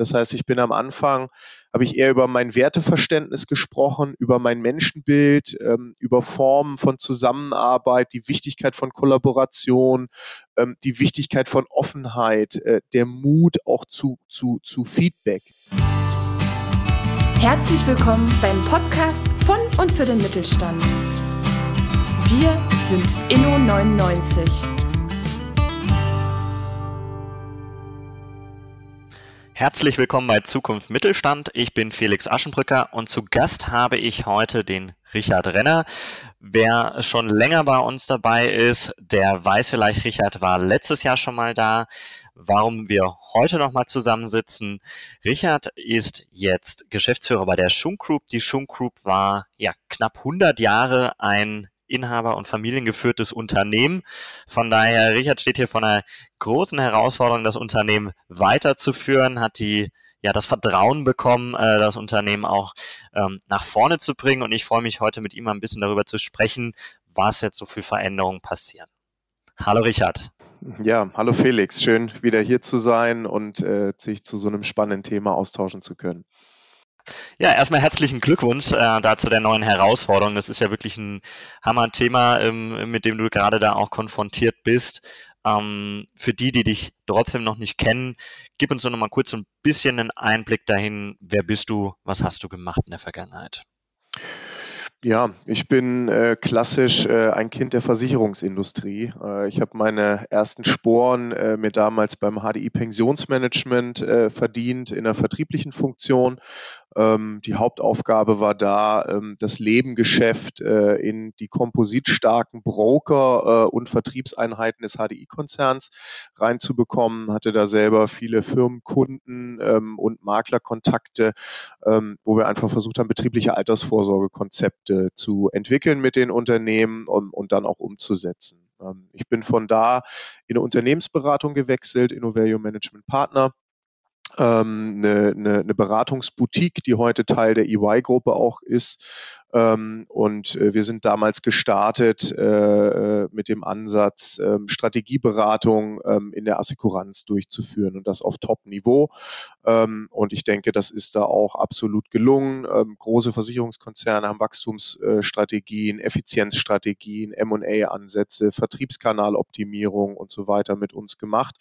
das heißt, ich bin am Anfang, habe ich eher über mein Werteverständnis gesprochen, über mein Menschenbild, ähm, über Formen von Zusammenarbeit, die Wichtigkeit von Kollaboration, ähm, die Wichtigkeit von Offenheit, äh, der Mut auch zu, zu, zu Feedback. Herzlich willkommen beim Podcast von und für den Mittelstand. Wir sind Inno99. Herzlich willkommen bei Zukunft Mittelstand. Ich bin Felix Aschenbrücker und zu Gast habe ich heute den Richard Renner. Wer schon länger bei uns dabei ist, der weiß vielleicht, Richard war letztes Jahr schon mal da. Warum wir heute nochmal zusammensitzen. Richard ist jetzt Geschäftsführer bei der Schunk Group. Die Schunk Group war ja knapp 100 Jahre ein Inhaber- und familiengeführtes Unternehmen. Von daher, Richard steht hier vor einer großen Herausforderung, das Unternehmen weiterzuführen, hat die ja das Vertrauen bekommen, äh, das Unternehmen auch ähm, nach vorne zu bringen. Und ich freue mich heute mit ihm ein bisschen darüber zu sprechen, was jetzt so für Veränderungen passieren. Hallo Richard. Ja, hallo Felix. Schön wieder hier zu sein und äh, sich zu so einem spannenden Thema austauschen zu können. Ja, erstmal herzlichen Glückwunsch äh, da zu der neuen Herausforderung. Das ist ja wirklich ein Hammer-Thema, ähm, mit dem du gerade da auch konfrontiert bist. Ähm, für die, die dich trotzdem noch nicht kennen, gib uns doch nochmal kurz ein bisschen einen Einblick dahin. Wer bist du? Was hast du gemacht in der Vergangenheit? Ja, ich bin äh, klassisch äh, ein Kind der Versicherungsindustrie. Äh, ich habe meine ersten Sporen äh, mir damals beim HDI Pensionsmanagement äh, verdient in der vertrieblichen Funktion, ähm, die Hauptaufgabe war da, ähm, das Lebengeschäft äh, in die kompositstarken Broker äh, und Vertriebseinheiten des HDI-Konzerns reinzubekommen. Hatte da selber viele Firmenkunden ähm, und Maklerkontakte, ähm, wo wir einfach versucht haben, betriebliche Altersvorsorgekonzepte zu entwickeln mit den Unternehmen um, und dann auch umzusetzen. Ähm, ich bin von da in eine Unternehmensberatung gewechselt, Innovalue Management Partner eine, eine, eine Beratungsboutique, die heute Teil der EY-Gruppe auch ist, ähm, und äh, wir sind damals gestartet äh, mit dem Ansatz, ähm, Strategieberatung ähm, in der Assekuranz durchzuführen und das auf Top-Niveau. Ähm, und ich denke, das ist da auch absolut gelungen. Ähm, große Versicherungskonzerne haben Wachstumsstrategien, Effizienzstrategien, M&A-Ansätze, Vertriebskanaloptimierung und so weiter mit uns gemacht.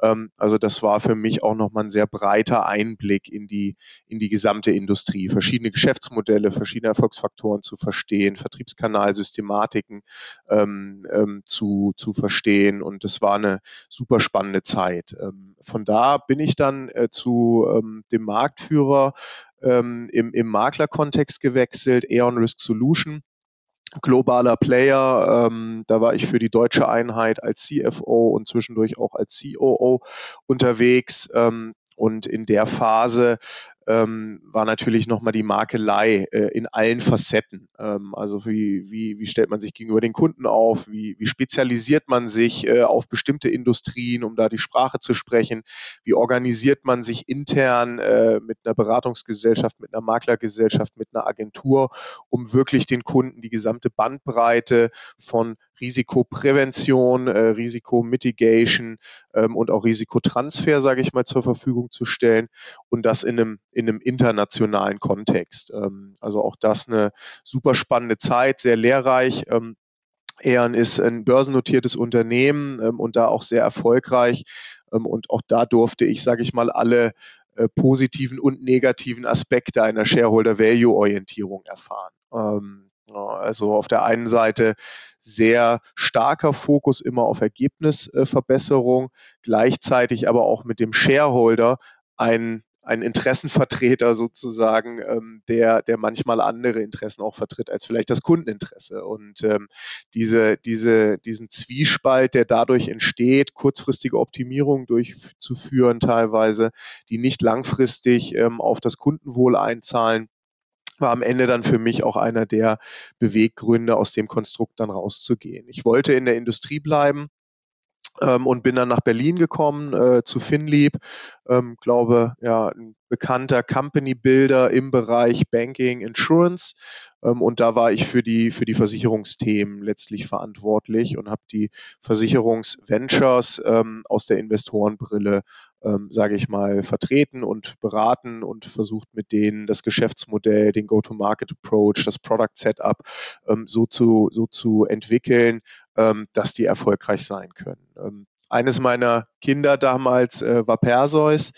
Ähm, also das war für mich auch nochmal ein sehr breiter Einblick in die, in die gesamte Industrie. Verschiedene Geschäftsmodelle, verschiedene Erfolgsfaktoren Erfolgsfaktoren zu verstehen, Vertriebskanalsystematiken ähm, ähm, zu, zu verstehen. Und das war eine super spannende Zeit. Ähm, von da bin ich dann äh, zu ähm, dem Marktführer ähm, im, im Maklerkontext gewechselt, Aeon Risk Solution globaler Player. Ähm, da war ich für die deutsche Einheit als CFO und zwischendurch auch als COO unterwegs. Ähm, und in der Phase ähm, war natürlich nochmal die Makelei äh, in allen Facetten. Ähm, also wie, wie, wie stellt man sich gegenüber den Kunden auf? Wie, wie spezialisiert man sich äh, auf bestimmte Industrien, um da die Sprache zu sprechen? Wie organisiert man sich intern äh, mit einer Beratungsgesellschaft, mit einer Maklergesellschaft, mit einer Agentur, um wirklich den Kunden die gesamte Bandbreite von Risikoprävention, äh, Risikomitigation ähm, und auch Risikotransfer, sage ich mal, zur Verfügung zu stellen und das in einem, in einem internationalen Kontext. Ähm, also auch das eine super spannende Zeit, sehr lehrreich. Ähm, Eon ist ein börsennotiertes Unternehmen ähm, und da auch sehr erfolgreich. Ähm, und auch da durfte ich, sage ich mal, alle äh, positiven und negativen Aspekte einer Shareholder-Value-Orientierung erfahren. Ähm, also auf der einen Seite sehr starker Fokus immer auf Ergebnisverbesserung, gleichzeitig aber auch mit dem Shareholder ein ein Interessenvertreter sozusagen, ähm, der, der manchmal andere Interessen auch vertritt als vielleicht das Kundeninteresse. Und ähm, diese, diese, diesen Zwiespalt, der dadurch entsteht, kurzfristige Optimierungen durchzuführen teilweise, die nicht langfristig ähm, auf das Kundenwohl einzahlen, war am Ende dann für mich auch einer der Beweggründe, aus dem Konstrukt dann rauszugehen. Ich wollte in der Industrie bleiben, ähm, und bin dann nach Berlin gekommen äh, zu Finlieb. Ähm, glaube, ja, ein bekannter Company Builder im Bereich Banking, Insurance. Ähm, und da war ich für die, für die Versicherungsthemen letztlich verantwortlich und habe die Versicherungsventures ähm, aus der Investorenbrille ähm, sage ich mal, vertreten und beraten und versucht mit denen das Geschäftsmodell, den Go-to-Market-Approach, das Product-Setup ähm, so, zu, so zu entwickeln, ähm, dass die erfolgreich sein können. Ähm, eines meiner Kinder damals äh, war Perseus.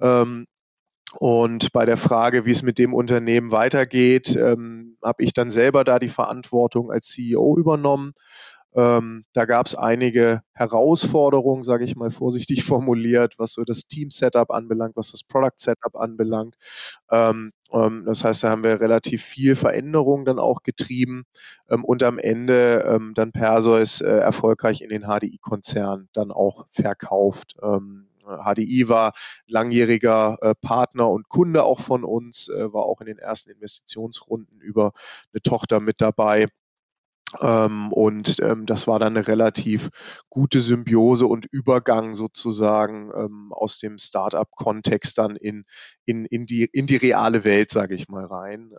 Ähm, und bei der Frage, wie es mit dem Unternehmen weitergeht, ähm, habe ich dann selber da die Verantwortung als CEO übernommen. Ähm, da gab es einige Herausforderungen, sage ich mal vorsichtig formuliert, was so das Team-Setup anbelangt, was das Product-Setup anbelangt. Ähm, ähm, das heißt, da haben wir relativ viel Veränderung dann auch getrieben ähm, und am Ende ähm, dann Perseus äh, erfolgreich in den HDI-Konzern dann auch verkauft. HDI ähm, war langjähriger äh, Partner und Kunde auch von uns, äh, war auch in den ersten Investitionsrunden über eine Tochter mit dabei. Ähm, und ähm, das war dann eine relativ gute Symbiose und Übergang sozusagen ähm, aus dem Startup-Kontext dann in, in, in, die, in die reale Welt, sage ich mal, rein.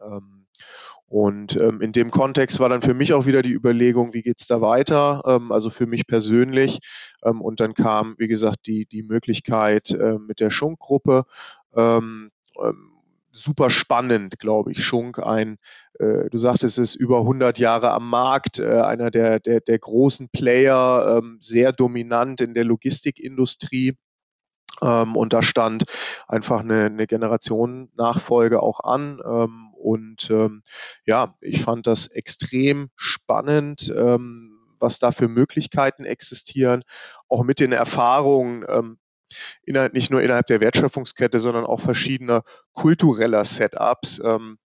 Und ähm, in dem Kontext war dann für mich auch wieder die Überlegung, wie geht's da weiter? Ähm, also für mich persönlich. Ähm, und dann kam, wie gesagt, die, die Möglichkeit äh, mit der Schunk-Gruppe. Super spannend, glaube ich. Schunk, ein, äh, du sagtest es, über 100 Jahre am Markt, äh, einer der, der, der großen Player, ähm, sehr dominant in der Logistikindustrie. Ähm, und da stand einfach eine, eine Generation Nachfolge auch an. Ähm, und ähm, ja, ich fand das extrem spannend, ähm, was da für Möglichkeiten existieren, auch mit den Erfahrungen, ähm, innerhalb, nicht nur innerhalb der Wertschöpfungskette, sondern auch verschiedener kultureller Setups. Ähm,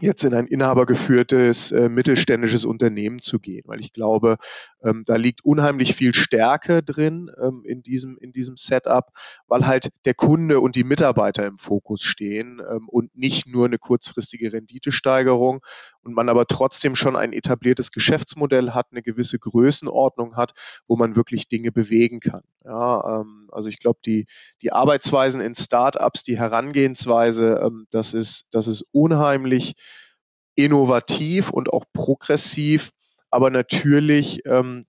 jetzt in ein inhabergeführtes äh, mittelständisches Unternehmen zu gehen, weil ich glaube, ähm, da liegt unheimlich viel Stärke drin ähm, in diesem in diesem Setup, weil halt der Kunde und die Mitarbeiter im Fokus stehen ähm, und nicht nur eine kurzfristige Renditesteigerung und man aber trotzdem schon ein etabliertes Geschäftsmodell hat, eine gewisse Größenordnung hat, wo man wirklich Dinge bewegen kann. Ja, ähm, also ich glaube, die die Arbeitsweisen in Startups, die Herangehensweise, ähm, das ist das ist unheimlich innovativ und auch progressiv, aber natürlich ähm,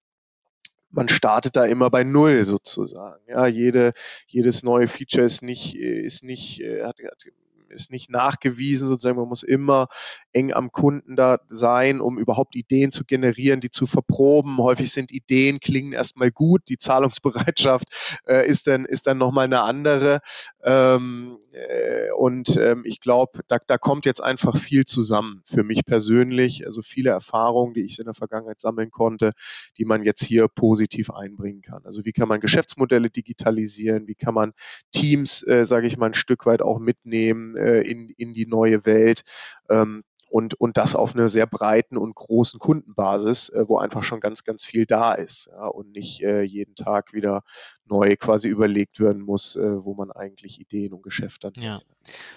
man startet da immer bei Null sozusagen. Ja, jede, jedes neue Feature ist nicht, ist nicht, äh, hat, hat ist nicht nachgewiesen, sozusagen, man muss immer eng am Kunden da sein, um überhaupt Ideen zu generieren, die zu verproben. Häufig sind Ideen, klingen erstmal gut, die Zahlungsbereitschaft äh, ist dann, ist dann nochmal eine andere. Ähm, äh, und ähm, ich glaube, da, da kommt jetzt einfach viel zusammen für mich persönlich. Also viele Erfahrungen, die ich in der Vergangenheit sammeln konnte, die man jetzt hier positiv einbringen kann. Also wie kann man Geschäftsmodelle digitalisieren? Wie kann man Teams, äh, sage ich mal, ein Stück weit auch mitnehmen äh, in, in die neue Welt? Ähm, und, und das auf einer sehr breiten und großen Kundenbasis, äh, wo einfach schon ganz, ganz viel da ist ja, und nicht äh, jeden Tag wieder neu quasi überlegt werden muss, äh, wo man eigentlich Ideen und Geschäfte hat. Ja.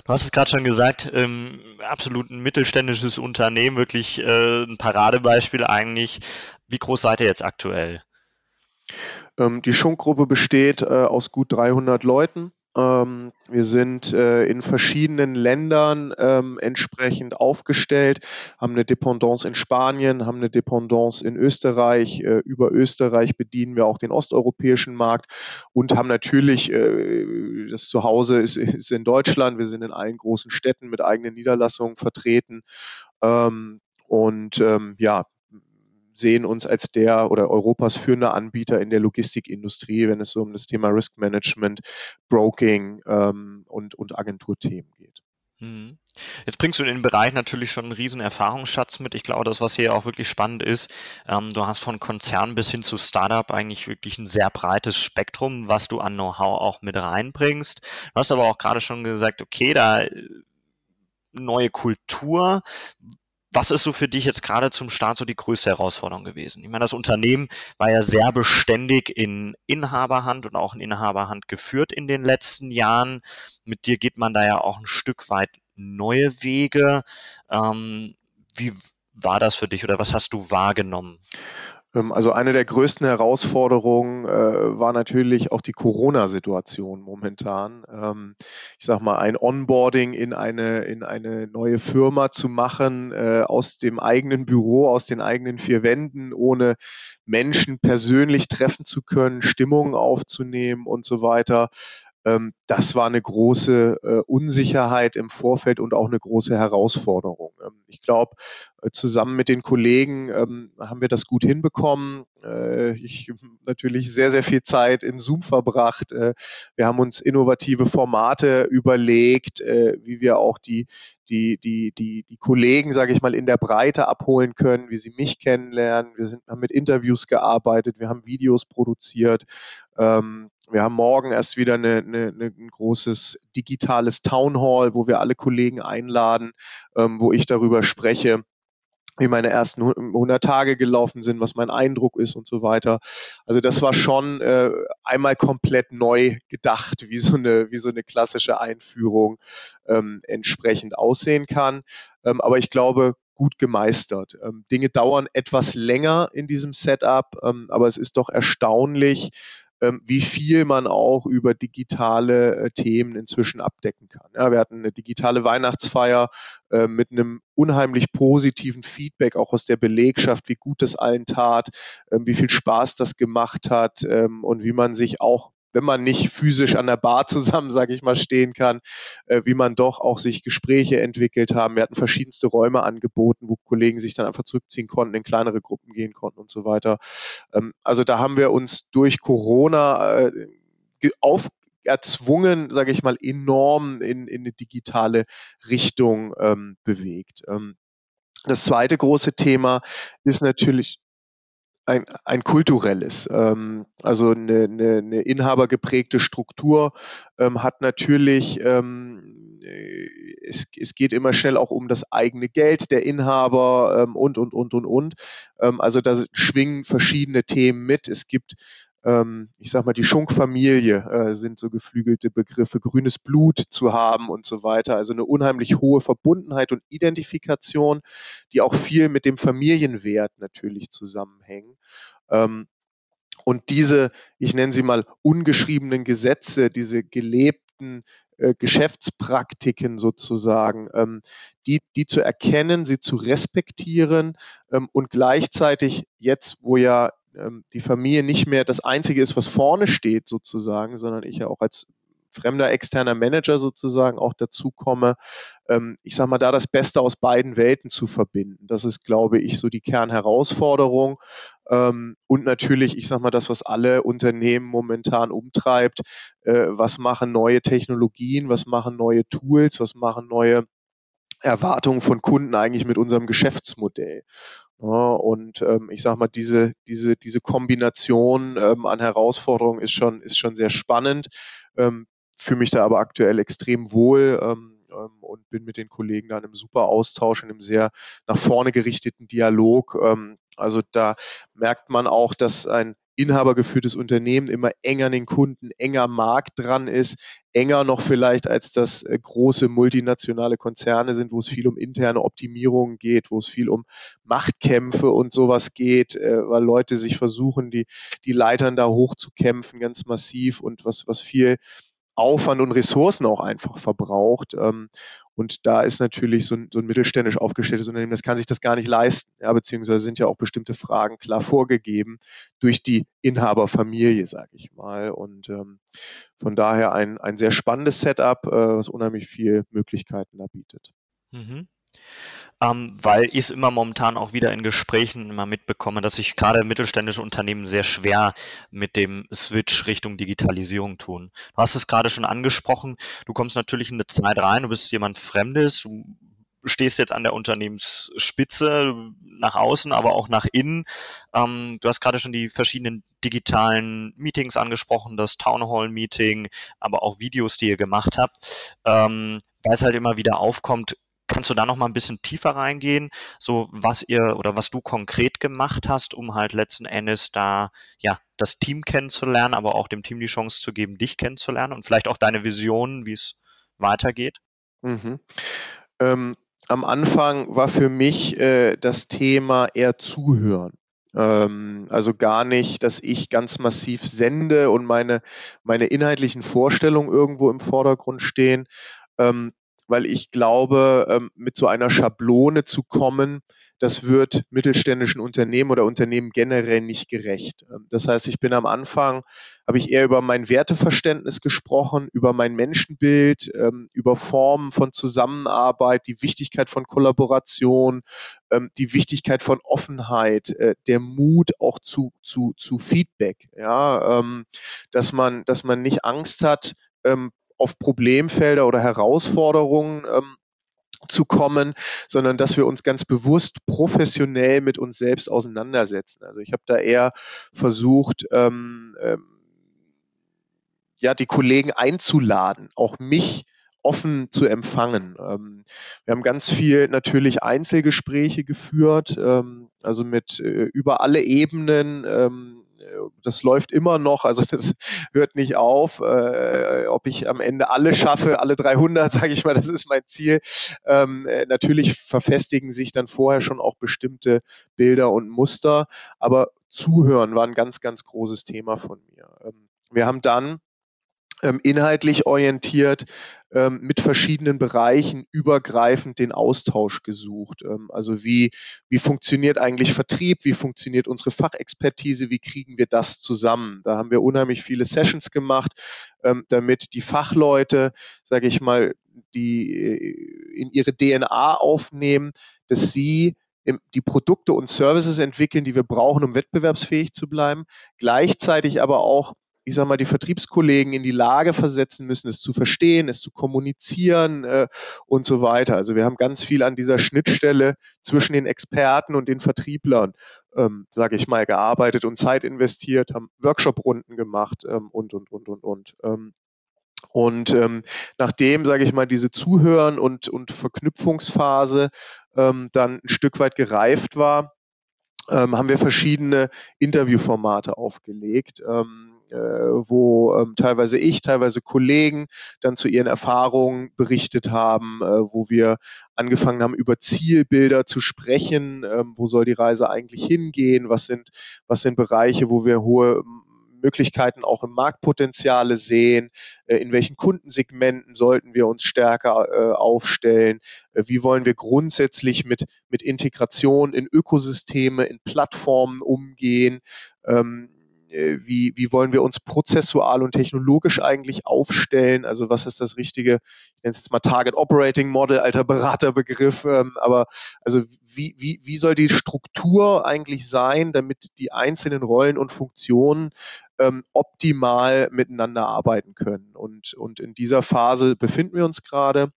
Du hast es gerade schon gesagt, ähm, absolut ein mittelständisches Unternehmen, wirklich äh, ein Paradebeispiel eigentlich. Wie groß seid ihr jetzt aktuell? Ähm, die Schunkgruppe besteht äh, aus gut 300 Leuten. Ähm, wir sind äh, in verschiedenen Ländern ähm, entsprechend aufgestellt, haben eine Dependance in Spanien, haben eine Dependance in Österreich. Äh, über Österreich bedienen wir auch den osteuropäischen Markt und haben natürlich, äh, das Zuhause ist, ist in Deutschland. Wir sind in allen großen Städten mit eigenen Niederlassungen vertreten. Ähm, und ähm, ja, sehen uns als der oder Europas führender Anbieter in der Logistikindustrie, wenn es so um das Thema Risk Management, Broking ähm, und, und Agenturthemen geht. Mhm. Jetzt bringst du in den Bereich natürlich schon einen riesen Erfahrungsschatz mit. Ich glaube, das, was hier auch wirklich spannend ist, ähm, du hast von Konzern bis hin zu Startup eigentlich wirklich ein sehr breites Spektrum, was du an Know-how auch mit reinbringst. Du hast aber auch gerade schon gesagt, okay, da äh, neue Kultur. Was ist so für dich jetzt gerade zum Start so die größte Herausforderung gewesen? Ich meine, das Unternehmen war ja sehr beständig in Inhaberhand und auch in Inhaberhand geführt in den letzten Jahren. Mit dir geht man da ja auch ein Stück weit neue Wege. Ähm, wie war das für dich oder was hast du wahrgenommen? Ähm, also eine der größten Herausforderungen äh, war natürlich auch die Corona-Situation momentan. Ähm, ich sag mal, ein Onboarding in eine, in eine neue Firma zu machen, äh, aus dem eigenen Büro, aus den eigenen vier Wänden, ohne Menschen persönlich treffen zu können, Stimmungen aufzunehmen und so weiter. Ähm, das war eine große äh, Unsicherheit im Vorfeld und auch eine große Herausforderung. Ähm, ich glaube, äh, zusammen mit den Kollegen ähm, haben wir das gut hinbekommen. Äh, ich natürlich sehr, sehr viel Zeit in Zoom verbracht. Wir haben uns innovative Formate überlegt, wie wir auch die, die, die, die, die Kollegen, sage ich mal, in der Breite abholen können, wie sie mich kennenlernen. Wir sind, haben mit Interviews gearbeitet, wir haben Videos produziert. Ähm, wir haben morgen erst wieder eine, eine, eine, ein großes digitales Town Hall, wo wir alle Kollegen einladen, ähm, wo ich darüber spreche, wie meine ersten 100 Tage gelaufen sind, was mein Eindruck ist und so weiter. Also das war schon äh, einmal komplett neu gedacht, wie so eine, wie so eine klassische Einführung ähm, entsprechend aussehen kann. Ähm, aber ich glaube, gut gemeistert. Ähm, Dinge dauern etwas länger in diesem Setup, ähm, aber es ist doch erstaunlich, wie viel man auch über digitale äh, Themen inzwischen abdecken kann. Ja, wir hatten eine digitale Weihnachtsfeier äh, mit einem unheimlich positiven Feedback auch aus der Belegschaft, wie gut es allen tat, ähm, wie viel Spaß das gemacht hat ähm, und wie man sich auch wenn man nicht physisch an der Bar zusammen, sage ich mal, stehen kann, äh, wie man doch auch sich Gespräche entwickelt haben. Wir hatten verschiedenste Räume angeboten, wo Kollegen sich dann einfach zurückziehen konnten, in kleinere Gruppen gehen konnten und so weiter. Ähm, also da haben wir uns durch Corona äh, auf erzwungen, sage ich mal, enorm in, in eine digitale Richtung ähm, bewegt. Ähm, das zweite große Thema ist natürlich ein, ein kulturelles. Ähm, also eine, eine, eine inhabergeprägte Struktur ähm, hat natürlich, ähm, äh, es, es geht immer schnell auch um das eigene Geld der Inhaber ähm, und, und, und, und, und. Ähm, also da schwingen verschiedene Themen mit. Es gibt ähm, ich sag mal, die Schunkfamilie äh, sind so geflügelte Begriffe, grünes Blut zu haben und so weiter. Also eine unheimlich hohe Verbundenheit und Identifikation, die auch viel mit dem Familienwert natürlich zusammenhängen. Ähm, und diese, ich nenne sie mal ungeschriebenen Gesetze, diese gelebten äh, Geschäftspraktiken sozusagen, ähm, die, die zu erkennen, sie zu respektieren ähm, und gleichzeitig jetzt, wo ja ähm, die Familie nicht mehr das Einzige ist, was vorne steht sozusagen, sondern ich ja auch als fremder externer Manager sozusagen auch dazu komme, ähm, ich sage mal, da das Beste aus beiden Welten zu verbinden. Das ist, glaube ich, so die Kernherausforderung. Ähm, und natürlich, ich sage mal, das, was alle Unternehmen momentan umtreibt, äh, was machen neue Technologien, was machen neue Tools, was machen neue Erwartungen von Kunden eigentlich mit unserem Geschäftsmodell. Ja, und ähm, ich sage mal, diese, diese, diese Kombination ähm, an Herausforderungen ist schon, ist schon sehr spannend. Ähm, fühle mich da aber aktuell extrem wohl ähm, ähm, und bin mit den Kollegen da in einem super Austausch, in einem sehr nach vorne gerichteten Dialog. Ähm, also da merkt man auch, dass ein inhabergeführtes Unternehmen immer enger an den Kunden, enger Markt dran ist, enger noch vielleicht als das äh, große multinationale Konzerne sind, wo es viel um interne Optimierungen geht, wo es viel um Machtkämpfe und sowas geht, äh, weil Leute sich versuchen, die, die Leitern da hochzukämpfen, ganz massiv und was, was viel Aufwand und Ressourcen auch einfach verbraucht. Ähm, und da ist natürlich so ein, so ein mittelständisch aufgestelltes Unternehmen, das kann sich das gar nicht leisten. Ja, beziehungsweise sind ja auch bestimmte Fragen klar vorgegeben durch die Inhaberfamilie, sage ich mal. Und ähm, von daher ein, ein sehr spannendes Setup, äh, was unheimlich viele Möglichkeiten da bietet. Mhm ähm, weil ich es immer momentan auch wieder in Gesprächen immer mitbekomme, dass sich gerade mittelständische Unternehmen sehr schwer mit dem Switch Richtung Digitalisierung tun. Du hast es gerade schon angesprochen, du kommst natürlich in eine Zeit rein, du bist jemand Fremdes, du stehst jetzt an der Unternehmensspitze nach außen, aber auch nach innen. Ähm, du hast gerade schon die verschiedenen digitalen Meetings angesprochen, das Town Hall Meeting, aber auch Videos, die ihr gemacht habt. Ähm, weil es halt immer wieder aufkommt, Kannst du da noch mal ein bisschen tiefer reingehen, so was ihr oder was du konkret gemacht hast, um halt letzten Endes da ja das Team kennenzulernen, aber auch dem Team die Chance zu geben, dich kennenzulernen und vielleicht auch deine Visionen, wie es weitergeht? Mhm. Ähm, am Anfang war für mich äh, das Thema eher Zuhören. Ähm, also gar nicht, dass ich ganz massiv sende und meine, meine inhaltlichen Vorstellungen irgendwo im Vordergrund stehen, ähm, weil ich glaube, ähm, mit so einer Schablone zu kommen, das wird mittelständischen Unternehmen oder Unternehmen generell nicht gerecht. Ähm, das heißt, ich bin am Anfang, habe ich eher über mein Werteverständnis gesprochen, über mein Menschenbild, ähm, über Formen von Zusammenarbeit, die Wichtigkeit von Kollaboration, die Wichtigkeit von Offenheit, äh, der Mut auch zu, zu, zu Feedback, ja, dass man, dass man nicht Angst hat, auf Problemfelder oder Herausforderungen zu kommen, sondern dass wir uns ganz bewusst professionell mit uns selbst auseinandersetzen. Also ich habe da eher versucht, ähm, ähm, ja, die Kollegen einzuladen, auch mich offen zu empfangen. Ähm, wir haben ganz viel natürlich Einzelgespräche geführt, ähm, also mit äh, über alle Ebenen, ähm, das läuft immer noch, also das hört nicht auf. Äh, ob ich am Ende alle schaffe, alle 300, sage ich mal, das ist mein Ziel. Ähm, äh, natürlich verfestigen sich dann vorher schon auch bestimmte Bilder und Muster, aber Zuhören war ein ganz, ganz großes Thema von mir. Ähm, wir haben dann inhaltlich orientiert ähm, mit verschiedenen Bereichen übergreifend den Austausch gesucht. Ähm, also wie, wie funktioniert eigentlich Vertrieb, wie funktioniert unsere Fachexpertise, wie kriegen wir das zusammen. Da haben wir unheimlich viele Sessions gemacht, ähm, damit die Fachleute, sage ich mal, die äh, in ihre DNA aufnehmen, dass sie die Produkte und Services entwickeln, die wir brauchen, um wettbewerbsfähig zu bleiben, gleichzeitig aber auch ich sag mal, die Vertriebskollegen in die Lage versetzen müssen, es zu verstehen, es zu kommunizieren äh, und so weiter. Also wir haben ganz viel an dieser Schnittstelle zwischen den Experten und den Vertrieblern, ähm, sage ich mal, gearbeitet und Zeit investiert, haben Workshop-Runden gemacht ähm, und, und, und, und, und. Ähm, und ähm, nachdem, sage ich mal, diese Zuhören- und, und Verknüpfungsphase ähm, dann ein Stück weit gereift war, ähm, haben wir verschiedene Interviewformate aufgelegt. Ähm, äh, wo ähm, teilweise ich, teilweise Kollegen dann zu ihren Erfahrungen berichtet haben, äh, wo wir angefangen haben, über Zielbilder zu sprechen, ähm, wo soll die Reise eigentlich hingehen, was sind, was sind Bereiche, wo wir hohe Möglichkeiten auch im Marktpotenziale sehen, äh, in welchen Kundensegmenten sollten wir uns stärker äh, aufstellen, äh, wie wollen wir grundsätzlich mit, mit Integration in Ökosysteme, in Plattformen umgehen, ähm, äh, wie, wie wollen wir uns prozessual und technologisch eigentlich aufstellen? Also was ist das richtige, ich nenne es jetzt mal Target Operating Model, alter Beraterbegriff, ähm, aber also wie, wie, wie soll die Struktur eigentlich sein, damit die einzelnen Rollen und Funktionen ähm, optimal miteinander arbeiten können? Und, und in dieser Phase befinden wir uns gerade.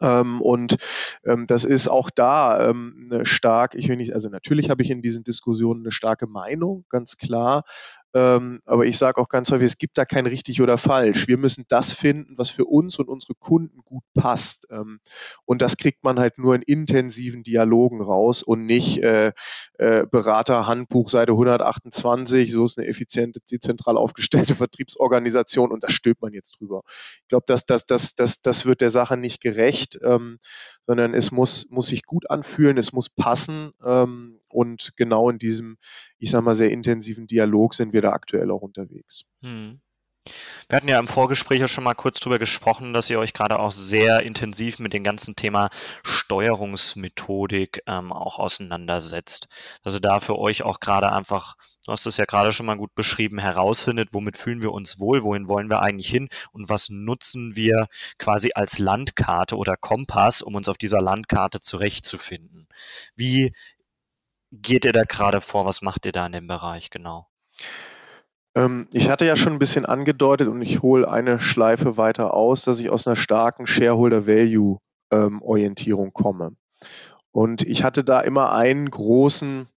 Ähm, und ähm, das ist auch da ähm, stark, ich will nicht, also natürlich habe ich in diesen Diskussionen eine starke Meinung, ganz klar. Ähm, aber ich sage auch ganz häufig, es gibt da kein richtig oder falsch. Wir müssen das finden, was für uns und unsere Kunden gut passt. Ähm, und das kriegt man halt nur in intensiven Dialogen raus und nicht äh, äh, Beraterhandbuch Seite 128, so ist eine effiziente, dezentral aufgestellte Vertriebsorganisation und da stülpt man jetzt drüber. Ich glaube, das, das, das, das, das wird der Sache nicht gerecht, ähm, sondern es muss, muss sich gut anfühlen, es muss passen ähm, und genau in diesem, ich sag mal, sehr intensiven Dialog sind wir da aktuell auch unterwegs. Hm. Wir hatten ja im Vorgespräch auch schon mal kurz darüber gesprochen, dass ihr euch gerade auch sehr intensiv mit dem ganzen Thema Steuerungsmethodik ähm, auch auseinandersetzt. Also da für euch auch gerade einfach, du hast es ja gerade schon mal gut beschrieben, herausfindet, womit fühlen wir uns wohl, wohin wollen wir eigentlich hin und was nutzen wir quasi als Landkarte oder Kompass, um uns auf dieser Landkarte zurechtzufinden. Wie geht ihr da gerade vor? Was macht ihr da in dem Bereich genau? Ähm, ich hatte ja schon ein bisschen angedeutet und ich hole eine Schleife weiter aus, dass ich aus einer starken Shareholder-Value-Orientierung komme. Und ich hatte da immer einen großen,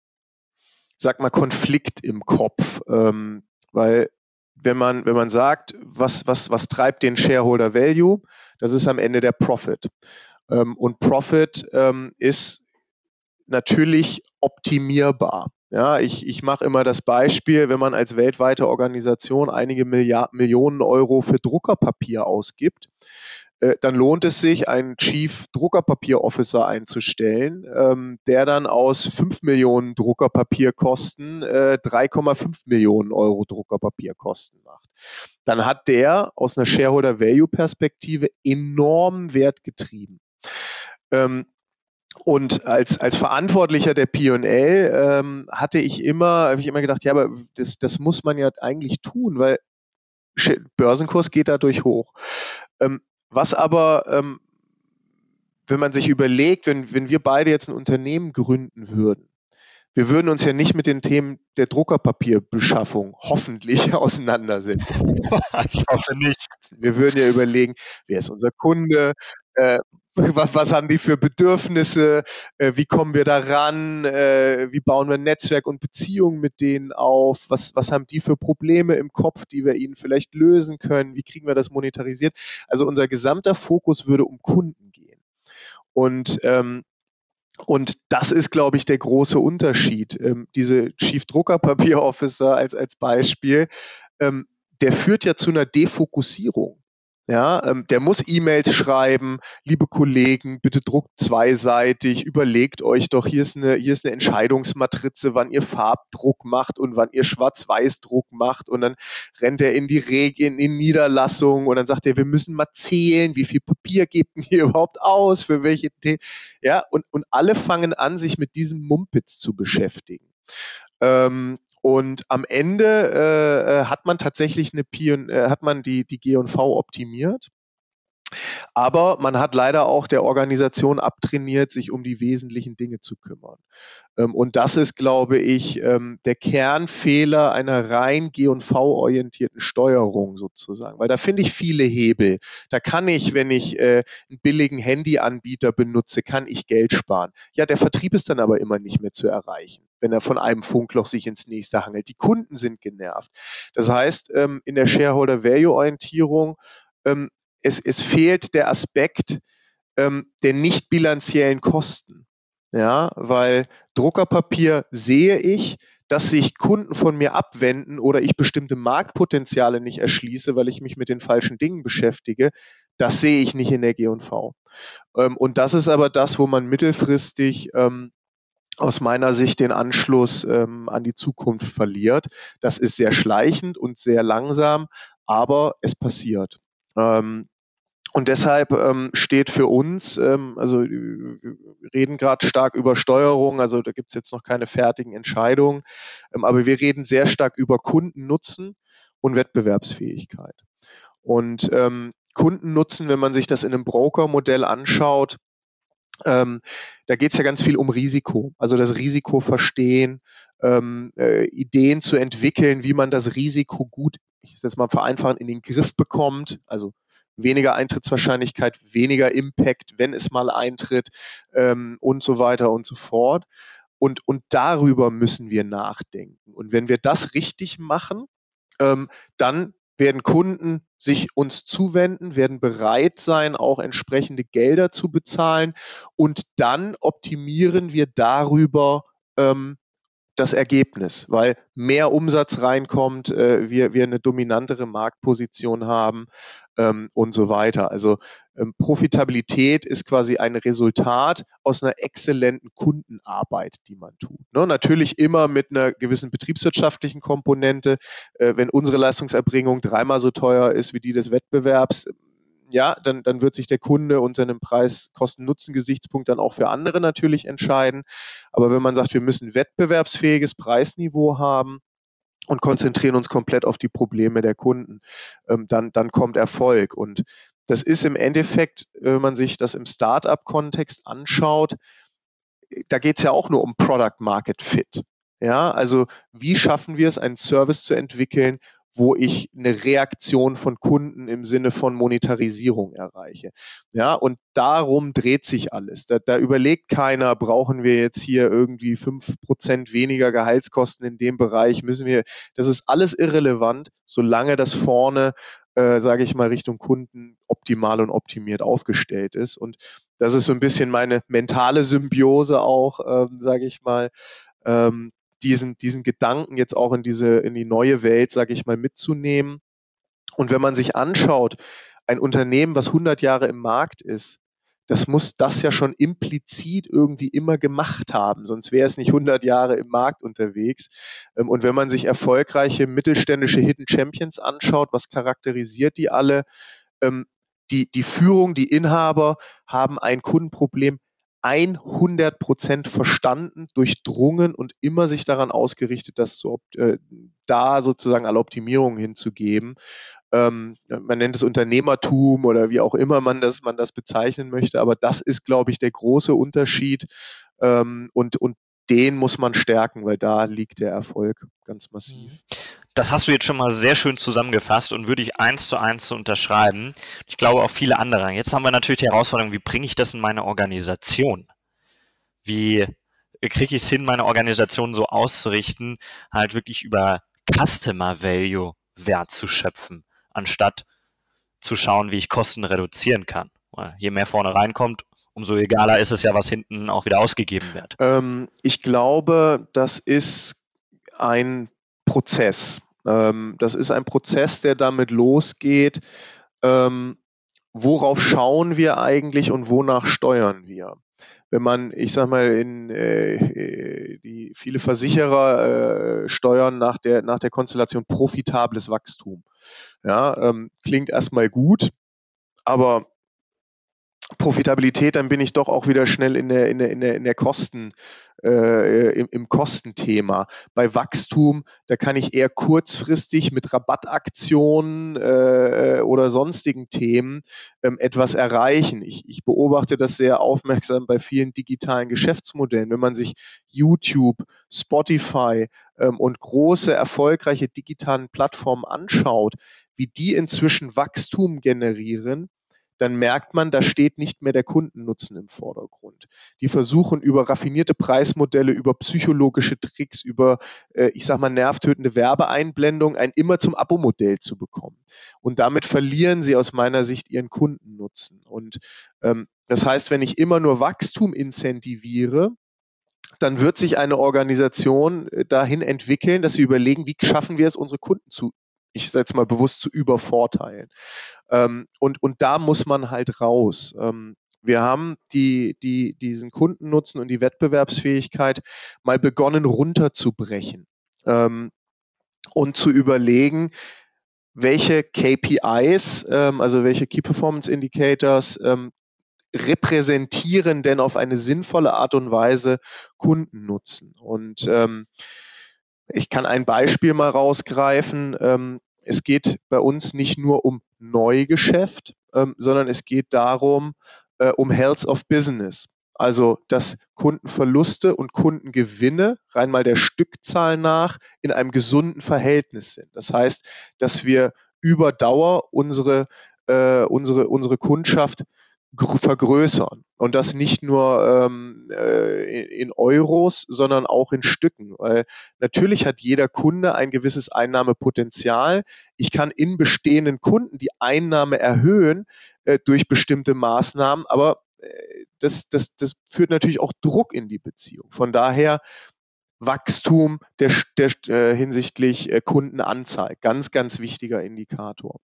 sag mal, Konflikt im Kopf, ähm, weil wenn man, wenn man sagt, was, was, was treibt den Shareholder Value, das ist am Ende der Profit. Ähm, und Profit ist natürlich optimierbar. Ja, ich, ich mache immer das Beispiel, wenn man als weltweite Organisation einige Milliard, Millionen Euro für Druckerpapier ausgibt, äh, dann lohnt es sich, einen Chief Druckerpapier Officer einzustellen, ähm, der dann aus 5 Millionen Druckerpapierkosten äh, 3,5 Millionen Euro Druckerpapierkosten macht. Dann hat der aus einer Shareholder Value Perspektive enorm Wert getrieben. Ähm, und als, als Verantwortlicher der P&L ähm, hatte ich immer, habe ich immer gedacht, ja, aber das, das muss man ja eigentlich tun, weil Börsenkurs geht dadurch hoch. Ähm, was aber, ähm, wenn man sich überlegt, wenn, wenn wir beide jetzt ein Unternehmen gründen würden, wir würden uns ja nicht mit den Themen der Druckerpapierbeschaffung hoffentlich auseinandersetzen. Ich hoffe nicht. Wir würden ja überlegen, wer ist unser Kunde, äh, was, was, haben die für Bedürfnisse, äh, wie kommen wir daran, äh, wie bauen wir Netzwerk und Beziehungen mit denen auf, was, was haben die für Probleme im Kopf, die wir ihnen vielleicht lösen können, wie kriegen wir das monetarisiert. Also unser gesamter Fokus würde um Kunden gehen. Und ähm, und das ist, glaube ich, der große Unterschied. Ähm, diese Chief Drucker Papier Officer als, als Beispiel, ähm, der führt ja zu einer Defokussierung. Ja, ähm, der muss E-Mails schreiben, liebe Kollegen, bitte druckt zweiseitig, überlegt euch doch, hier ist eine, hier ist eine Entscheidungsmatrize, wann ihr Farbdruck macht und wann ihr Schwarz-Weiß-Druck macht. Und dann rennt er in die Reg in, in Niederlassung und dann sagt er, wir müssen mal zählen, wie viel Papier gebt ihr überhaupt aus, für welche Themen, ja, und, und alle fangen an, sich mit diesem Mumpitz zu beschäftigen. Ähm, und am Ende äh, äh hat man tatsächlich eine Pion äh, hat man die, die G&V optimiert. Aber man hat leider auch der Organisation abtrainiert, sich um die wesentlichen Dinge zu kümmern. Ähm, und das ist, glaube ich, ähm, der Kernfehler einer rein G&V-orientierten Steuerung sozusagen. Weil da finde ich viele Hebel. Da kann ich, wenn ich äh, einen billigen Handyanbieter benutze, kann ich Geld sparen. Ja, der Vertrieb ist dann aber immer nicht mehr zu erreichen wenn er von einem Funkloch sich ins nächste hangelt. Die Kunden sind genervt. Das heißt, ähm, in der Shareholder-Value-Orientierung, es, es fehlt der Aspekt ähm, der nicht bilanziellen Kosten. Ja, weil Druckerpapier sehe ich, dass sich Kunden von mir abwenden oder ich bestimmte Marktpotenziale nicht erschließe, weil ich mich mit den falschen Dingen beschäftige. Das sehe ich nicht in der G&V. und das ist aber das, wo man mittelfristig aus meiner Sicht den Anschluss ähm, an die Zukunft verliert. Das ist sehr schleichend und sehr langsam, aber es passiert. Ähm, und deshalb ähm, steht für uns, ähm, also wir reden gerade stark über Steuerung, also da gibt es jetzt noch keine fertigen Entscheidungen, ähm, aber wir reden sehr stark über Kundennutzen und Wettbewerbsfähigkeit. Und ähm, Kundennutzen, wenn man sich das in einem Broker-Modell anschaut, ähm, da geht es ja ganz viel um Risiko, also das Risiko verstehen, ähm, äh, Ideen zu entwickeln, wie man das Risiko gut, ich sage mal vereinfachen, in den Griff bekommt. Also weniger Eintrittswahrscheinlichkeit, weniger Impact, wenn es mal eintritt ähm, und so weiter und so fort. Und, und darüber müssen wir nachdenken. Und wenn wir das richtig machen, ähm, dann werden Kunden sich uns zuwenden, werden bereit sein, auch entsprechende Gelder zu bezahlen und dann optimieren wir darüber ähm, das Ergebnis, weil mehr Umsatz reinkommt, äh, wir, wir eine dominantere Marktposition haben ähm, und so weiter. Also ähm, Profitabilität ist quasi ein Resultat aus einer exzellenten Kundenarbeit, die man tut. Ne? Natürlich immer mit einer gewissen betriebswirtschaftlichen Komponente. Äh, wenn unsere Leistungserbringung dreimal so teuer ist wie die des Wettbewerbs, ja, dann, dann wird sich der Kunde unter einem Preis-Kosten-Nutzen-Gesichtspunkt dann auch für andere natürlich entscheiden. Aber wenn man sagt, wir müssen wettbewerbsfähiges Preisniveau haben, und konzentrieren uns komplett auf die Probleme der Kunden, ähm, dann, dann kommt Erfolg. Und das ist im Endeffekt, wenn man sich das im Startup-Kontext anschaut, da geht es ja auch nur um Product Market Fit. Ja, also wie schaffen wir es, einen Service zu entwickeln, wo ich eine Reaktion von Kunden im Sinne von Monetarisierung erreiche. Ja, und darum dreht sich alles. Da, da überlegt keiner, brauchen wir jetzt hier irgendwie fünf Prozent weniger Gehaltskosten in dem Bereich, müssen wir, das ist alles irrelevant, solange das vorne, äh, sage ich mal, Richtung Kunden optimal und optimiert aufgestellt ist. Und das ist so ein bisschen meine mentale Symbiose auch, ähm, sage ich mal, ähm, diesen, diesen Gedanken jetzt auch in diese, in die neue Welt, sage ich mal, mitzunehmen. Und wenn man sich anschaut, ein Unternehmen, was 100 Jahre im Markt ist, das muss das ja schon implizit irgendwie immer gemacht haben, sonst wäre es nicht 100 Jahre im Markt unterwegs. Ähm, und wenn man sich erfolgreiche mittelständische Hidden Champions anschaut, was charakterisiert die alle? Ähm, die, die Führung, die Inhaber haben ein Kundenproblem 100 Prozent verstanden, durchdrungen und immer sich daran ausgerichtet, das zu, äh, da sozusagen alle Optimierungen hinzugeben ähm, man nennt es Unternehmertum oder wie auch immer man das, man das bezeichnen möchte. Aber das ist, glaube ich, der große Unterschied. Ähm, und, und den muss man stärken, weil da liegt der Erfolg ganz massiv. Mhm. Das hast du jetzt schon mal sehr schön zusammengefasst und würde ich eins zu eins unterschreiben. Ich glaube auch viele andere. Jetzt haben wir natürlich die Herausforderung, wie bringe ich das in meine Organisation? Wie kriege ich es hin, meine Organisation so auszurichten, halt wirklich über Customer Value Wert zu schöpfen? anstatt zu schauen, wie ich Kosten reduzieren kann. Je mehr vorne reinkommt, umso egaler ist es ja, was hinten auch wieder ausgegeben wird. Ähm, ich glaube, das ist ein Prozess. Ähm, das ist ein Prozess, der damit losgeht. Ähm, worauf schauen wir eigentlich und wonach steuern wir? wenn man, ich sag mal, in äh, die viele Versicherer äh, steuern nach der nach der Konstellation profitables Wachstum. Ja, ähm, klingt erstmal gut, aber Profitabilität, dann bin ich doch auch wieder schnell in der, in der, in der, in der Kosten, äh, im, im Kostenthema. Bei Wachstum, da kann ich eher kurzfristig mit Rabattaktionen äh, oder sonstigen Themen ähm, etwas erreichen. Ich, ich beobachte das sehr aufmerksam bei vielen digitalen Geschäftsmodellen. Wenn man sich YouTube, Spotify ähm, und große, erfolgreiche digitalen Plattformen anschaut, wie die inzwischen Wachstum generieren, dann merkt man, da steht nicht mehr der Kundennutzen im Vordergrund. Die versuchen über raffinierte Preismodelle, über psychologische Tricks, über, äh, ich sag mal, nervtötende Werbeeinblendung ein immer zum Abo-Modell zu bekommen. Und damit verlieren sie aus meiner Sicht ihren Kundennutzen. Und ähm, das heißt, wenn ich immer nur Wachstum incentiviere, dann wird sich eine Organisation äh, dahin entwickeln, dass sie überlegen, wie schaffen wir es, unsere Kunden zu ich sage jetzt mal bewusst zu übervorteilen. Ähm, und, und da muss man halt raus. Ähm, wir haben die, die, diesen Kundennutzen und die Wettbewerbsfähigkeit mal begonnen runterzubrechen ähm, und zu überlegen, welche KPIs, ähm, also welche Key Performance Indicators, ähm, repräsentieren denn auf eine sinnvolle Art und Weise Kundennutzen. Und ähm, ich kann ein Beispiel mal rausgreifen. Ähm, es geht bei uns nicht nur um Neugeschäft, ähm, sondern es geht darum, äh, um Health of Business. Also, dass Kundenverluste und Kundengewinne rein mal der Stückzahl nach in einem gesunden Verhältnis sind. Das heißt, dass wir über Dauer unsere, äh, unsere, unsere Kundschaft vergrößern. Und das nicht nur ähm, äh, in Euros, sondern auch in Stücken. Weil natürlich hat jeder Kunde ein gewisses Einnahmepotenzial. Ich kann in bestehenden Kunden die Einnahme erhöhen äh, durch bestimmte Maßnahmen, aber äh, das, das, das führt natürlich auch Druck in die Beziehung. Von daher Wachstum der, der äh, hinsichtlich äh, Kundenanzahl, ganz, ganz wichtiger Indikator.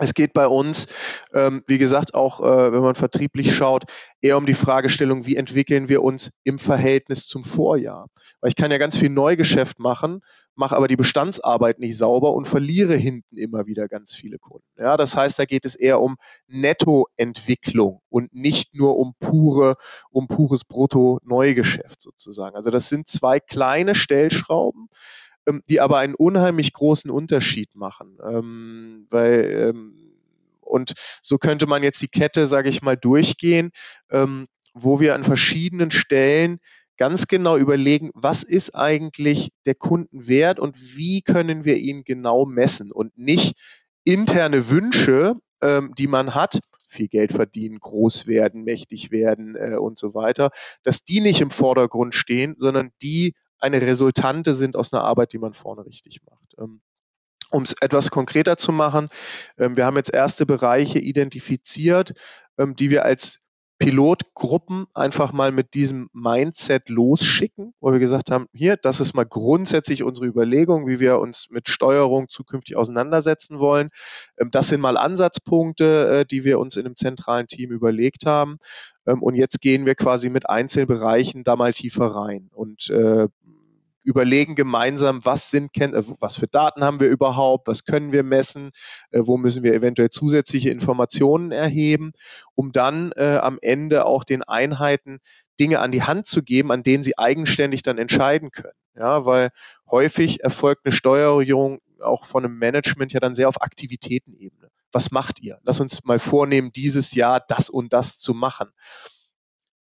Es geht bei uns, ähm, wie gesagt, auch äh, wenn man vertrieblich schaut, eher um die Fragestellung, wie entwickeln wir uns im Verhältnis zum Vorjahr. Weil ich kann ja ganz viel Neugeschäft machen, mache aber die Bestandsarbeit nicht sauber und verliere hinten immer wieder ganz viele Kunden. Ja, das heißt, da geht es eher um Nettoentwicklung und nicht nur um pure, um pures Brutto-Neugeschäft sozusagen. Also das sind zwei kleine Stellschrauben, die aber einen unheimlich großen Unterschied machen. Ähm, weil, ähm, und so könnte man jetzt die Kette, sage ich mal, durchgehen, ähm, wo wir an verschiedenen Stellen ganz genau überlegen, was ist eigentlich der Kundenwert und wie können wir ihn genau messen und nicht interne Wünsche, ähm, die man hat, viel Geld verdienen, groß werden, mächtig werden äh, und so weiter, dass die nicht im Vordergrund stehen, sondern die eine Resultante sind aus einer Arbeit, die man vorne richtig macht. Ähm, um es etwas konkreter zu machen, ähm, wir haben jetzt erste Bereiche identifiziert, ähm, die wir als Pilotgruppen einfach mal mit diesem Mindset losschicken, wo wir gesagt haben, hier, das ist mal grundsätzlich unsere Überlegung, wie wir uns mit Steuerung zukünftig auseinandersetzen wollen. Das sind mal Ansatzpunkte, äh, die wir uns in einem zentralen Team überlegt haben. Und jetzt gehen wir quasi mit einzelnen Bereichen da mal tiefer rein und äh, überlegen gemeinsam, was sind, äh, was für Daten haben wir überhaupt, was können wir messen, äh, wo müssen wir eventuell zusätzliche Informationen erheben, um dann äh, am Ende auch den Einheiten Dinge an die Hand zu geben, an denen sie eigenständig dann entscheiden können. Ja, weil häufig erfolgt eine Steuerung auch von einem Management ja dann sehr auf Aktivitätenebene. Was macht ihr? Lass uns mal vornehmen, dieses Jahr das und das zu machen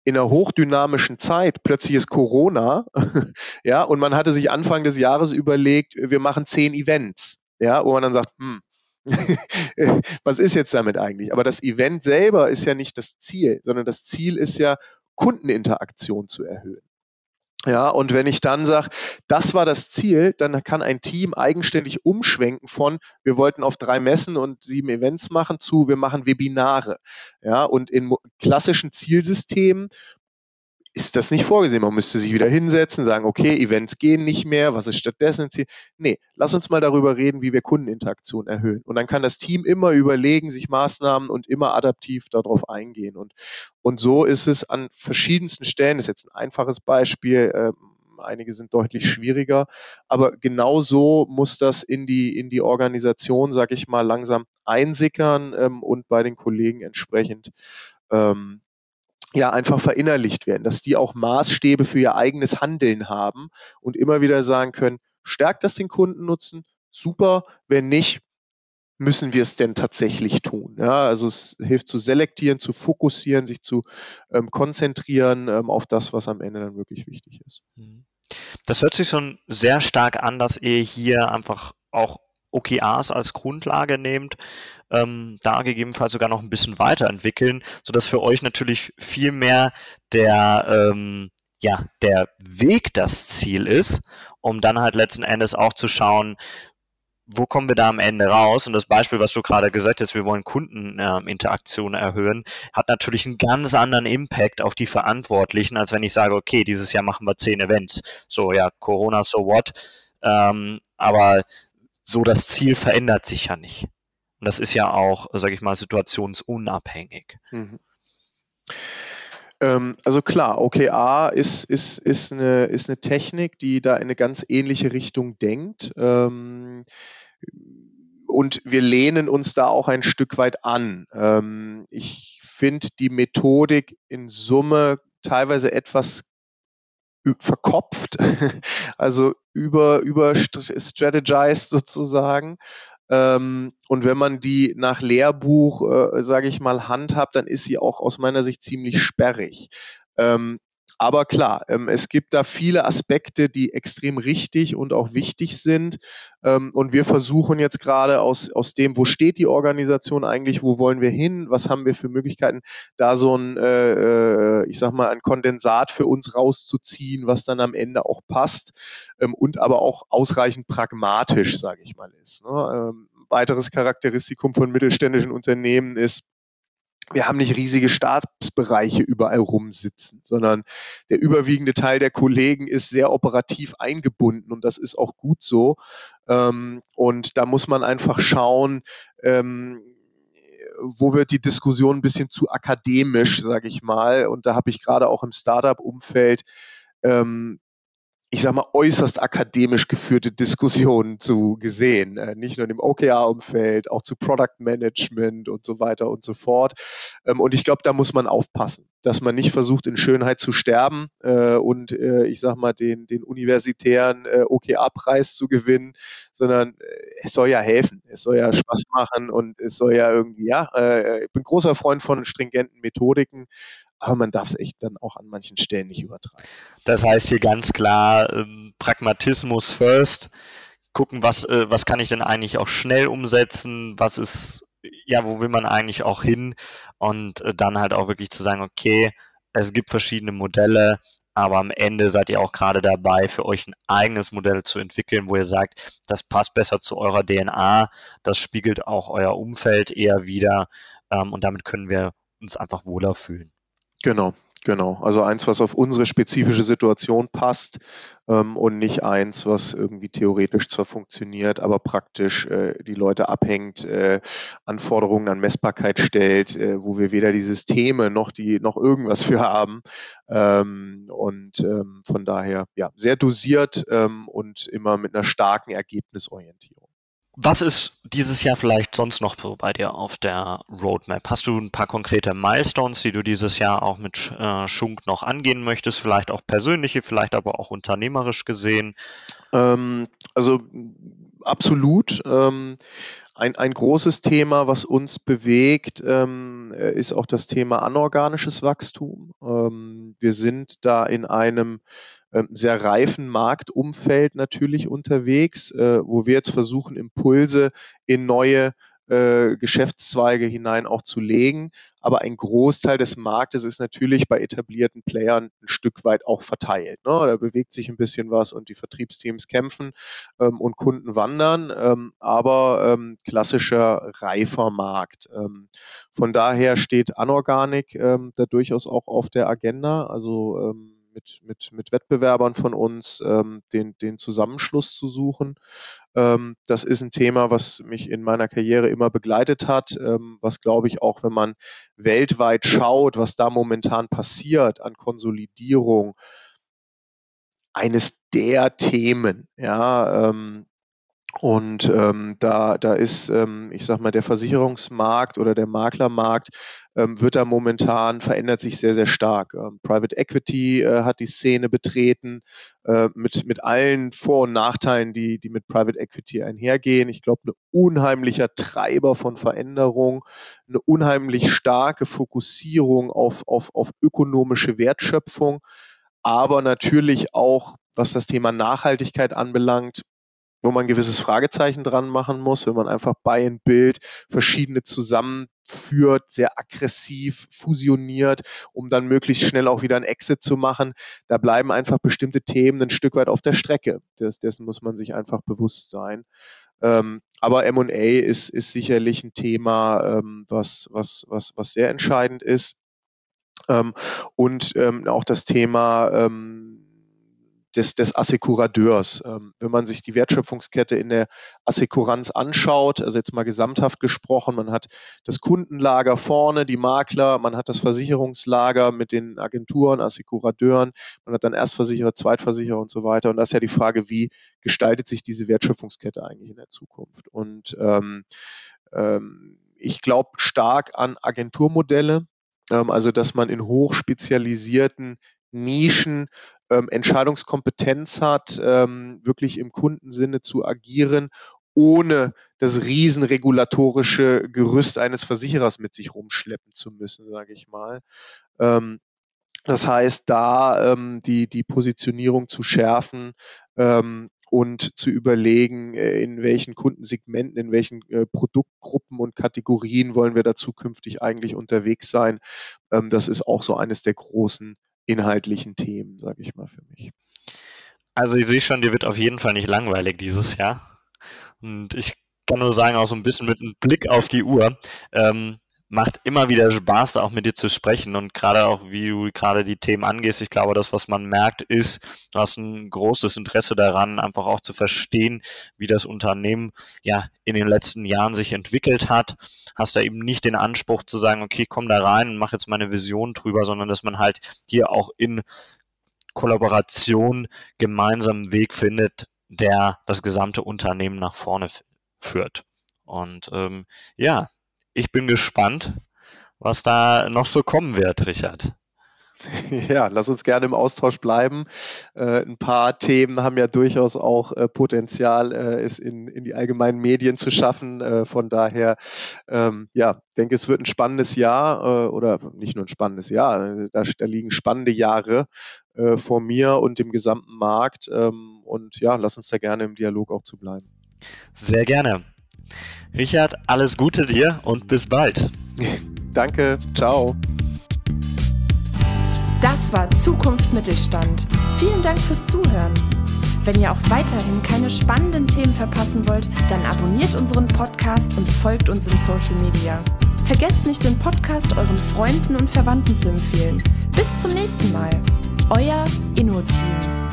in einer hochdynamischen Zeit, plötzlich ist Corona, ja, und man hatte sich Anfang des Jahres überlegt, wir machen zehn Events, ja, wo man dann sagt, hm, was ist jetzt damit eigentlich? Aber das Event selber ist ja nicht das Ziel, sondern das Ziel ist ja, Kundeninteraktion zu erhöhen. Ja, und wenn ich dann sage, das war das Ziel, dann kann ein Team eigenständig umschwenken von, wir wollten auf drei Messen und sieben Events machen, zu, wir machen Webinare. Ja, und in klassischen Zielsystemen ist das nicht vorgesehen. Man müsste sich wieder hinsetzen, sagen, okay, Events gehen nicht mehr, was ist stattdessen? Nee, lass uns mal darüber reden, wie wir Kundeninteraktion erhöhen. Und dann kann das Team immer überlegen, sich Maßnahmen und immer adaptiv darauf eingehen. Und, und so ist es an verschiedensten Stellen, das ist jetzt ein einfaches Beispiel, äh, einige sind deutlich schwieriger, aber genau so muss das in die, in die Organisation, sag ich mal, langsam einsickern ähm, und bei den Kollegen entsprechend ähm, ja einfach verinnerlicht werden, dass die auch Maßstäbe für ihr eigenes Handeln haben und immer wieder sagen können, stärkt das den Kundennutzen? Super, wenn nicht, müssen wir es denn tatsächlich tun? Ja, also es hilft zu selektieren, zu fokussieren, sich zu ähm, konzentrieren ähm, auf das, was am Ende dann wirklich wichtig ist. Mhm. Das hört sich schon sehr stark an, dass ihr hier einfach auch OKRs als Grundlage nehmt, ähm, da gegebenenfalls sogar noch ein bisschen weiterentwickeln, sodass für euch natürlich viel mehr der, ähm, ja, der Weg das Ziel ist, um dann halt letzten Endes auch zu schauen, wo kommen wir da am Ende raus? Und das Beispiel, was du gerade gesagt hast, wir wollen Kundeninteraktion ähm, erhöhen, hat natürlich einen ganz anderen Impact auf die Verantwortlichen, als wenn ich sage, okay, dieses Jahr machen wir zehn Events. So, ja, Corona, so what? Ähm, aber so das Ziel verändert sich ja nicht. Und das ist ja auch, sage ich mal, situationsunabhängig. Mhm. Ähm, also klar, OKR ist, ist, ist, eine, ist eine Technik, die da in eine ganz ähnliche Richtung denkt. Ähm, und wir lehnen uns da auch ein Stück weit an. Ähm, ich finde die Methodik in Summe teilweise etwas verkopft, also über, über strategized sozusagen. Ähm, und wenn man die nach Lehrbuch, äh, sage ich mal, handhabt, dann ist sie auch aus meiner Sicht ziemlich sperrig. Ähm, aber klar, ähm, es gibt da viele Aspekte, die extrem richtig und auch wichtig sind. Ähm, und wir versuchen jetzt gerade aus, aus dem, wo steht die Organisation eigentlich, wo wollen wir hin, was haben wir für Möglichkeiten, da so ein, äh, äh ich sag mal, ein Kondensat für uns rauszuziehen, was dann am Ende auch passt ähm, und aber auch ausreichend pragmatisch, sage ich mal, ist. Ne? Ähm, weiteres Charakteristikum von mittelständischen Unternehmen ist, wir haben nicht riesige Stabsbereiche überall rumsitzen, sondern der überwiegende Teil der Kollegen ist sehr operativ eingebunden und das ist auch gut so. Ähm, und da muss man einfach schauen, ähm, wo wird die Diskussion ein bisschen zu akademisch, sage ich mal. Und da habe ich gerade auch im Startup-Umfeld ähm, ich sag mal, äußerst akademisch geführte Diskussionen zu gesehen. Äh, nicht nur im OKR-Umfeld, auch zu Product Management und so weiter und so fort. Ähm, und ich glaube, da muss man aufpassen, dass man nicht versucht, in Schönheit zu sterben äh, und äh, ich sag mal, den, den universitären OKR-Preis zu gewinnen, sondern es soll ja helfen, es soll ja Spaß machen und es soll ja irgendwie, ja, ich bin großer Freund von stringenten Methodiken, aber man darf es echt dann auch an manchen Stellen nicht übertreiben. Das heißt hier ganz klar ähm, Pragmatismus first, gucken, was, äh, was kann ich denn eigentlich auch schnell umsetzen, was ist, ja, wo will man eigentlich auch hin und äh, dann halt auch wirklich zu sagen, okay, es gibt verschiedene Modelle, aber am Ende seid ihr auch gerade dabei, für euch ein eigenes Modell zu entwickeln, wo ihr sagt, das passt besser zu eurer DNA, das spiegelt auch euer Umfeld eher wieder ähm, und damit können wir uns einfach wohler fühlen. Genau, Genau, also eins, was auf unsere spezifische Situation passt ähm, und nicht eins, was irgendwie theoretisch zwar funktioniert, aber praktisch äh, die Leute abhängt, äh, Anforderungen an Messbarkeit stellt, äh, wo wir weder die Systeme noch die noch irgendwas für haben. Ähm, und ähm, von daher ja sehr dosiert ähm, und immer mit einer starken Ergebnisorientierung. Was ist dieses Jahr vielleicht sonst noch so bei dir auf der Roadmap? Hast du ein paar konkrete Milestones, die du dieses Jahr auch mit äh, Schunk noch angehen möchtest? Vielleicht auch persönliche, vielleicht aber auch unternehmerisch gesehen? Ähm, also absolut. Ähm, ein, ein großes Thema, was uns bewegt, ähm, ist auch das Thema anorganisches Wachstum. Ähm, wir sind da in einem sehr reifen Marktumfeld natürlich unterwegs, äh, wo wir jetzt versuchen, Impulse in neue äh, Geschäftszweige hinein auch zu legen. Aber ein Großteil des Marktes ist natürlich bei etablierten Playern ein Stück weit auch verteilt. Ne? Da bewegt sich ein bisschen was und die Vertriebsteams kämpfen ähm, und Kunden wandern. Ähm, aber ähm, klassischer reifer Markt. Ähm, von daher steht Anorganik ähm, da durchaus auch auf der Agenda. Also ähm, mit, mit, mit Wettbewerbern von uns ähm, den, den Zusammenschluss zu suchen. Ähm, das ist ein Thema, was mich in meiner Karriere immer begleitet hat, ähm, was glaube ich auch, wenn man weltweit schaut, was da momentan passiert an Konsolidierung, eines der Themen, ja, ähm, und ähm, da, da ist, ähm, ich sag mal, der Versicherungsmarkt oder der Maklermarkt ähm, wird da momentan, verändert sich sehr, sehr stark. Ähm, Private Equity äh, hat die Szene betreten, äh, mit, mit allen Vor- und Nachteilen, die, die mit Private Equity einhergehen. Ich glaube, ein unheimlicher Treiber von Veränderung, eine unheimlich starke Fokussierung auf, auf, auf ökonomische Wertschöpfung, aber natürlich auch, was das Thema Nachhaltigkeit anbelangt, wo man ein gewisses Fragezeichen dran machen muss, wenn man einfach bei ein Bild verschiedene zusammenführt, sehr aggressiv fusioniert, um dann möglichst schnell auch wieder ein Exit zu machen. Da bleiben einfach bestimmte Themen ein Stück weit auf der Strecke. Das, dessen muss man sich einfach bewusst sein. Ähm, aber M&A ist, ist sicherlich ein Thema, ähm, was, was, was, was sehr entscheidend ist. Ähm, und ähm, auch das Thema ähm, des, des Assekurateurs. Ähm, wenn man sich die Wertschöpfungskette in der Assekuranz anschaut, also jetzt mal gesamthaft gesprochen, man hat das Kundenlager vorne, die Makler, man hat das Versicherungslager mit den Agenturen, Assekurateuren, man hat dann Erstversicherer, Zweitversicherer und so weiter. Und das ist ja die Frage, wie gestaltet sich diese Wertschöpfungskette eigentlich in der Zukunft? Und ähm, ähm, ich glaube stark an Agenturmodelle, ähm, also dass man in hochspezialisierten Nischen ähm, Entscheidungskompetenz hat, ähm, wirklich im Kundensinne zu agieren, ohne das riesenregulatorische Gerüst eines Versicherers mit sich rumschleppen zu müssen, sage ich mal. Ähm, das heißt, da ähm, die, die Positionierung zu schärfen ähm, und zu überlegen, äh, in welchen Kundensegmenten, in welchen äh, Produktgruppen und Kategorien wollen wir da zukünftig eigentlich unterwegs sein. Ähm, das ist auch so eines der großen inhaltlichen Themen, sage ich mal für mich. Also ich sehe schon, dir wird auf jeden Fall nicht langweilig dieses Jahr. Und ich kann nur sagen, auch so ein bisschen mit einem Blick auf die Uhr, ähm, macht immer wieder Spaß, auch mit dir zu sprechen und gerade auch, wie du gerade die Themen angehst. Ich glaube, das, was man merkt, ist, du hast ein großes Interesse daran, einfach auch zu verstehen, wie das Unternehmen ja in den letzten Jahren sich entwickelt hat. Hast da eben nicht den Anspruch zu sagen, okay, komm da rein und mach jetzt meine Vision drüber, sondern dass man halt hier auch in Kollaboration gemeinsam einen Weg findet, der das gesamte Unternehmen nach vorne führt. Und ähm, ja, ich bin gespannt, was da noch so kommen wird, Richard. Ja, lass uns gerne im Austausch bleiben. Äh, ein paar Themen haben ja durchaus auch äh, Potenzial, äh, es in, in die allgemeinen Medien zu schaffen. Äh, von daher, ähm, ja, denke, es wird ein spannendes Jahr äh, oder nicht nur ein spannendes Jahr, da, da liegen spannende Jahre äh, vor mir und dem gesamten Markt. Ähm, und ja, lass uns da gerne im Dialog auch zu bleiben. Sehr gerne. Richard, alles Gute dir und bis bald. Danke, ciao. Das war Zukunft Mittelstand. Vielen Dank fürs Zuhören. Wenn ihr auch weiterhin keine spannenden Themen verpassen wollt, dann abonniert unseren Podcast und folgt uns im Social Media. Vergesst nicht, den Podcast euren Freunden und Verwandten zu empfehlen. Bis zum nächsten Mal. Euer Inno-Team.